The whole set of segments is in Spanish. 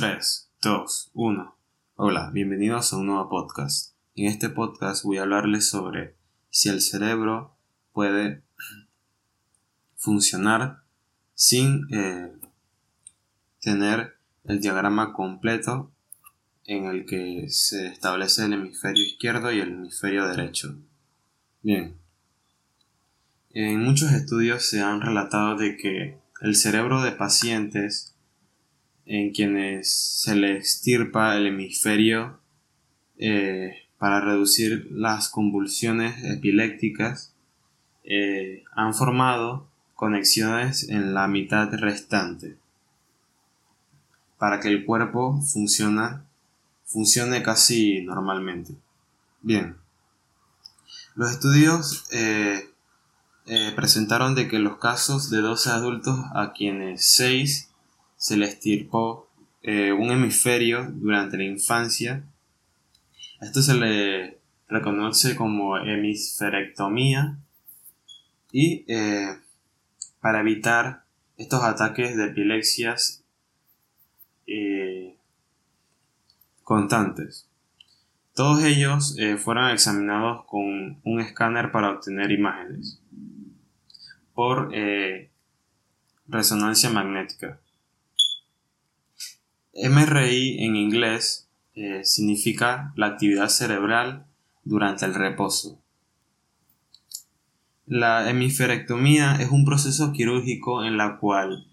3, 2, 1. Hola, bienvenidos a un nuevo podcast. En este podcast voy a hablarles sobre si el cerebro puede funcionar sin eh, tener el diagrama completo en el que se establece el hemisferio izquierdo y el hemisferio derecho. Bien. En muchos estudios se han relatado de que el cerebro de pacientes en quienes se le extirpa el hemisferio eh, para reducir las convulsiones epilépticas eh, han formado conexiones en la mitad restante para que el cuerpo funcione casi normalmente. Bien, los estudios eh, presentaron de que los casos de 12 adultos a quienes 6 se le estirpó eh, un hemisferio durante la infancia. Esto se le reconoce como hemisferectomía y eh, para evitar estos ataques de epilepsias eh, constantes. Todos ellos fueron examinados con un escáner para obtener imágenes por resonancia magnética. MRI en inglés eh, significa la actividad cerebral durante el reposo. La hemisferectomía es un proceso quirúrgico en la cual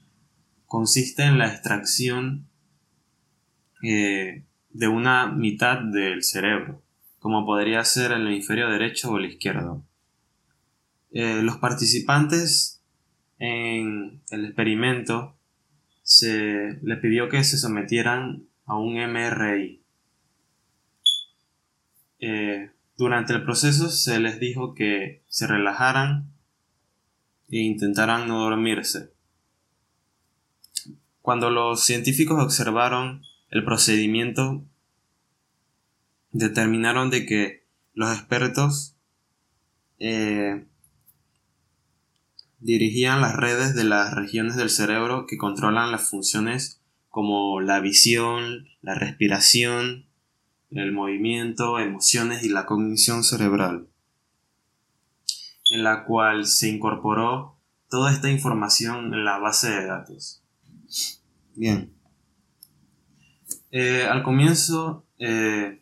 consiste en la extracción eh, de una mitad del cerebro, como podría ser el hemisferio derecho o el izquierdo. Eh, los participantes en el experimento se le pidió que se sometieran a un MRI. Eh, durante el proceso se les dijo que se relajaran e intentaran no dormirse. Cuando los científicos observaron el procedimiento, determinaron de que los expertos eh, dirigían las redes de las regiones del cerebro que controlan las funciones como la visión, la respiración, el movimiento, emociones y la cognición cerebral, en la cual se incorporó toda esta información en la base de datos. Bien. Eh, al comienzo eh,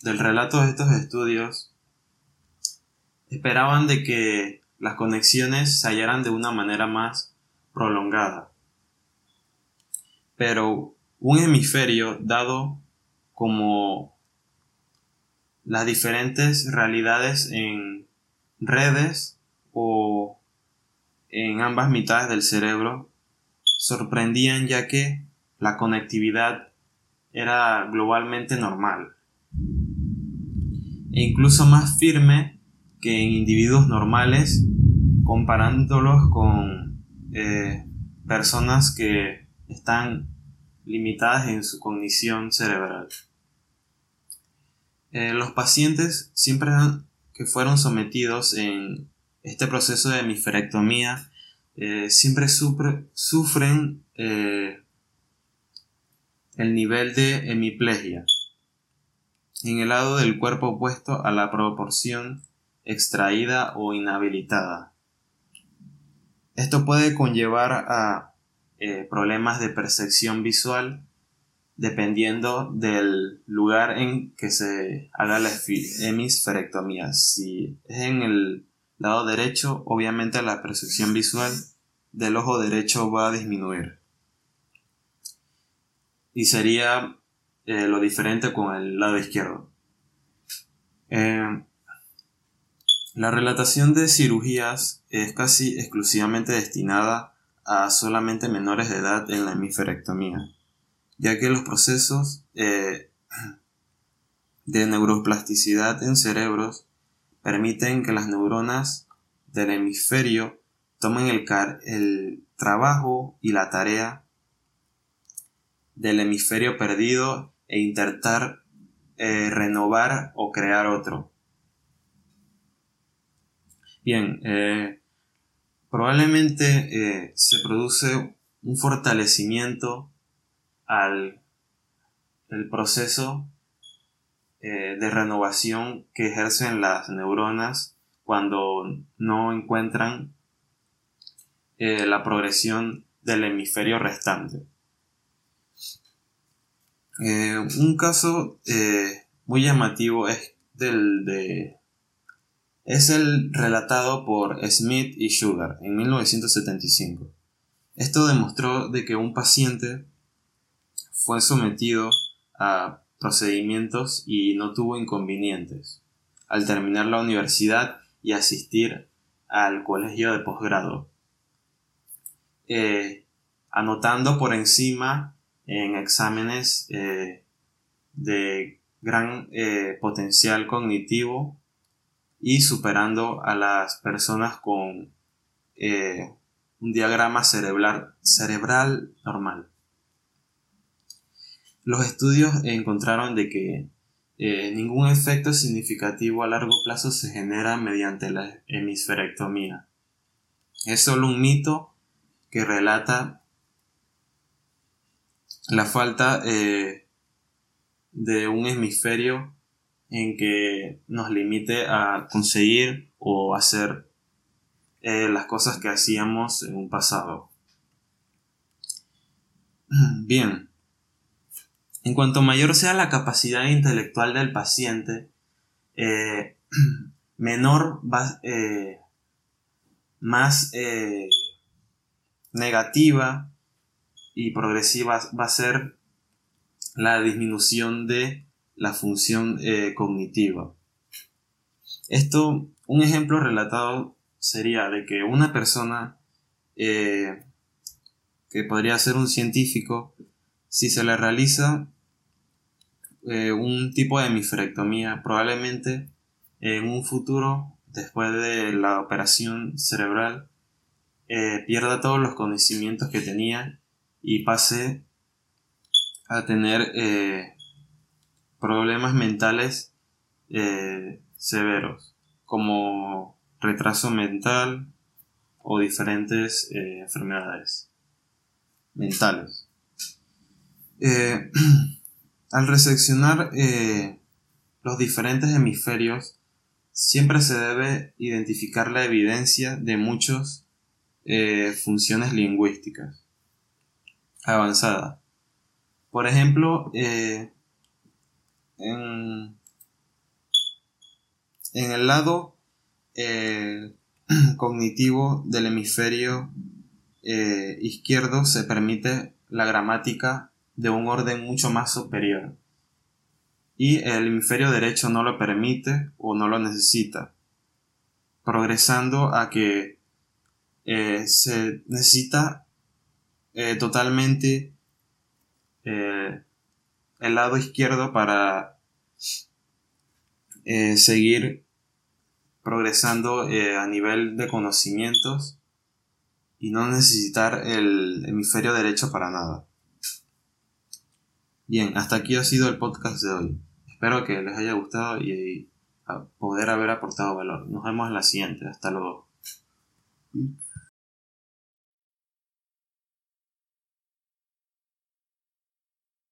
del relato de estos estudios, esperaban de que las conexiones se hallaran de una manera más prolongada. Pero un hemisferio dado como las diferentes realidades en redes o en ambas mitades del cerebro sorprendían ya que la conectividad era globalmente normal e incluso más firme que en individuos normales comparándolos con eh, personas que están limitadas en su cognición cerebral. Eh, los pacientes siempre que fueron sometidos en este proceso de hemisferectomía eh, siempre sufren el nivel de hemiplegia en el lado del cuerpo opuesto a la proporción extraída o inhabilitada. Esto puede conllevar a eh, problemas de percepción visual dependiendo del lugar en que se haga la hemisferectomía. Si es en el lado derecho, obviamente la percepción visual del ojo derecho va a disminuir. Y sería eh, lo diferente con el lado izquierdo. Eh, la relatación de cirugías es casi exclusivamente destinada a solamente menores de edad en la hemisferectomía, ya que los procesos eh, de neuroplasticidad en cerebros permiten que las neuronas del hemisferio tomen el, el trabajo y la tarea del hemisferio perdido e intentar eh, renovar o crear otro. Bien, eh, probablemente eh, se produce un fortalecimiento al el proceso eh, de renovación que ejercen las neuronas cuando no encuentran la progresión del hemisferio restante. Un caso muy llamativo es del de es el relatado por Smith y Sugar en 1975. Esto demostró de que un paciente fue sometido a procedimientos y no tuvo inconvenientes al terminar la universidad y asistir al colegio de posgrado, eh, anotando por encima en exámenes eh, de gran eh, potencial cognitivo y superando a las personas con un diagrama cerebral, cerebral normal. Los estudios encontraron de que eh, ningún efecto significativo a largo plazo se genera mediante la hemisferectomía. Es solo un mito que relata la falta eh, de un hemisferio en que nos limite a conseguir o hacer eh, las cosas que hacíamos en un pasado. Bien, en cuanto mayor sea la capacidad intelectual del paciente, eh, menor va, eh, más negativa y progresiva va a ser la disminución de la función cognitiva. Esto, un ejemplo relatado sería de que una persona que podría ser un científico, si se le realiza eh, un tipo de hemisferectomía, probablemente en un futuro, después de la operación cerebral, eh, pierda todos los conocimientos que tenía y pase a tener eh, problemas mentales severos, como retraso mental o diferentes enfermedades mentales. Al reseccionar eh, los diferentes hemisferios, siempre se debe identificar la evidencia de muchas eh, funciones lingüísticas avanzadas. Por ejemplo, eh, en, en, el lado cognitivo del hemisferio izquierdo se permite la gramática de un orden mucho más superior. Y el hemisferio derecho no lo permite o no lo necesita, progresando a que eh, se necesita eh, totalmente eh, el lado izquierdo para seguir progresando a nivel de conocimientos y no necesitar el hemisferio derecho para nada. Bien, hasta aquí ha sido el podcast de hoy. Espero que les haya gustado y poder haber aportado valor. Nos vemos en la siguiente. Hasta luego.